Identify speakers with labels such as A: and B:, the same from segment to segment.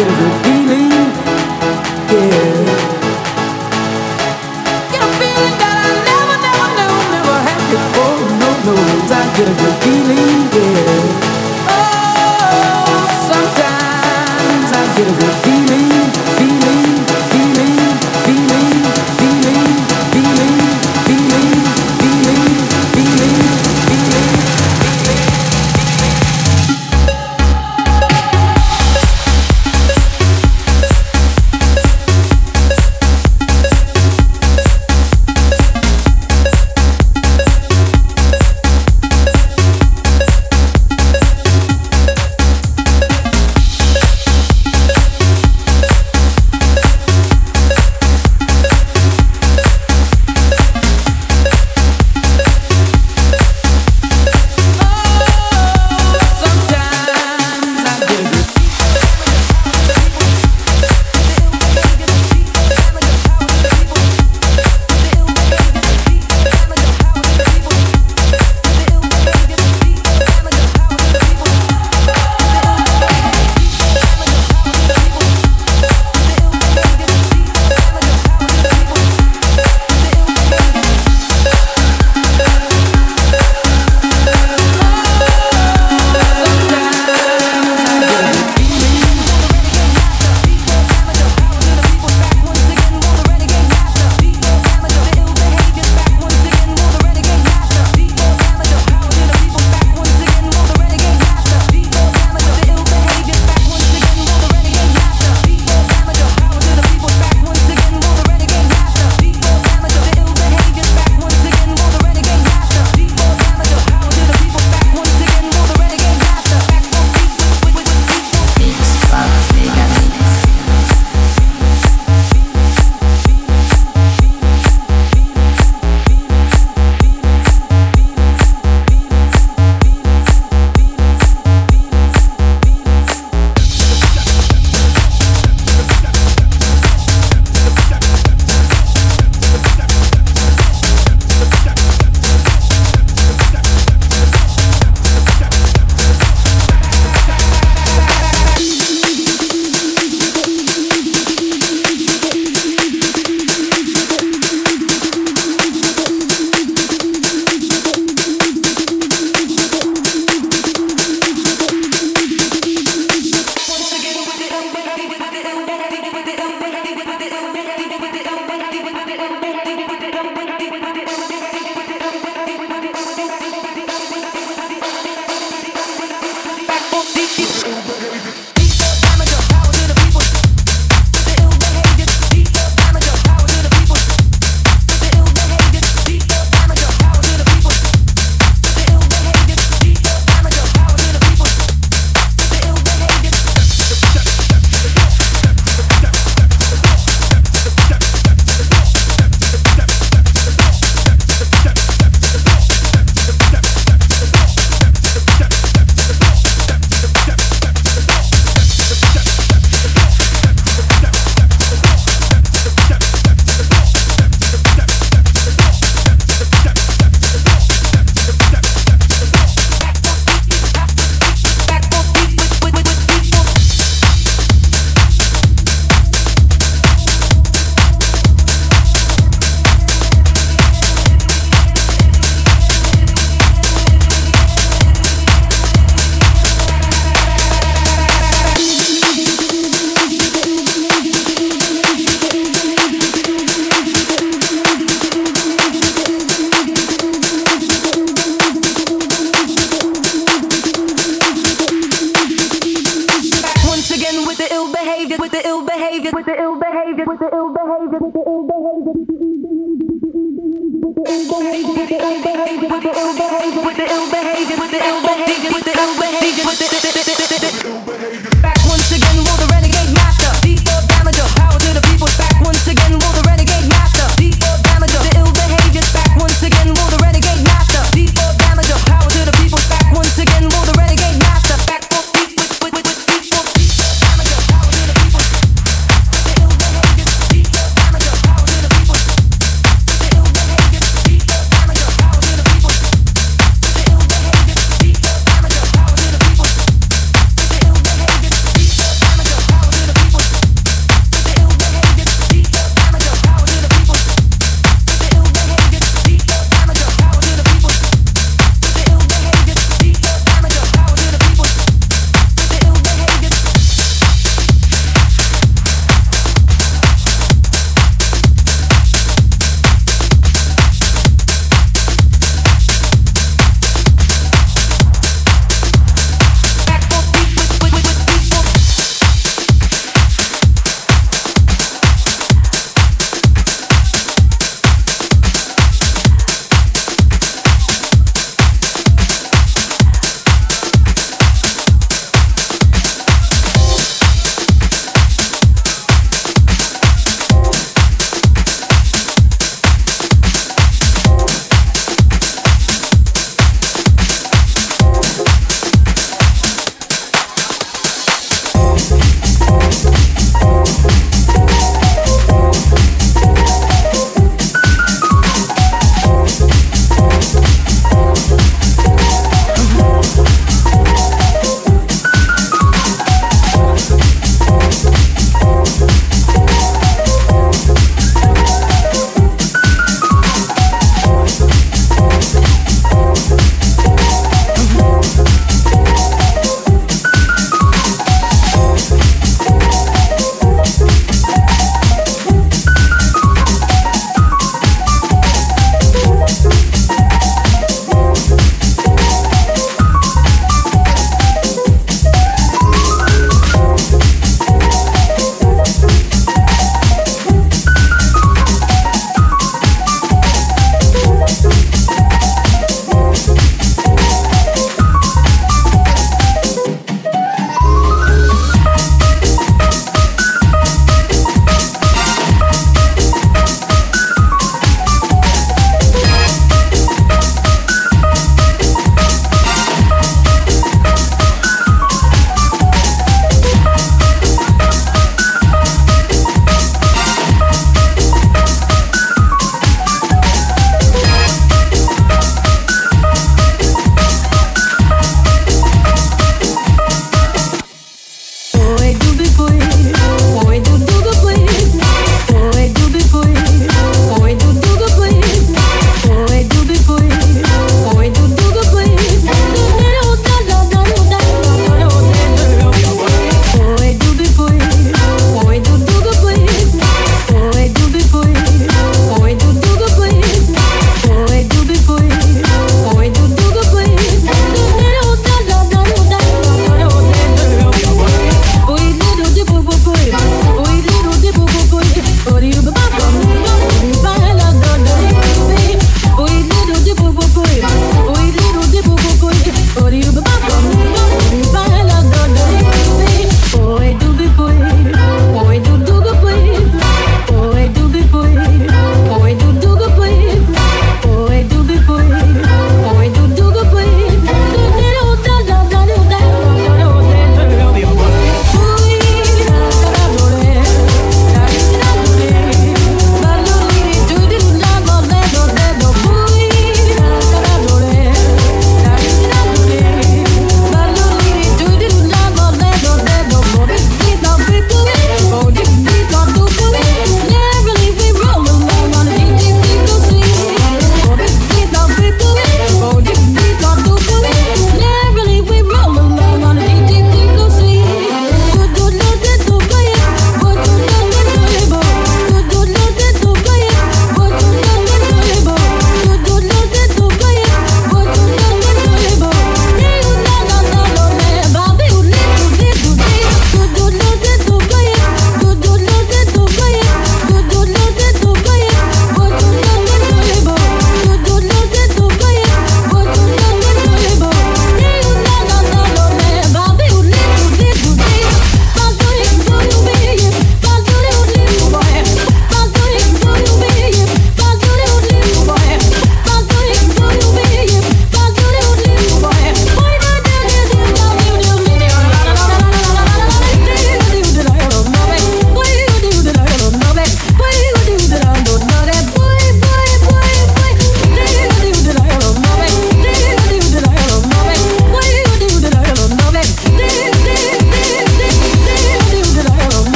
A: Get a good feeling.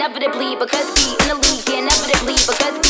B: Inevitably because we in the league inevitably because we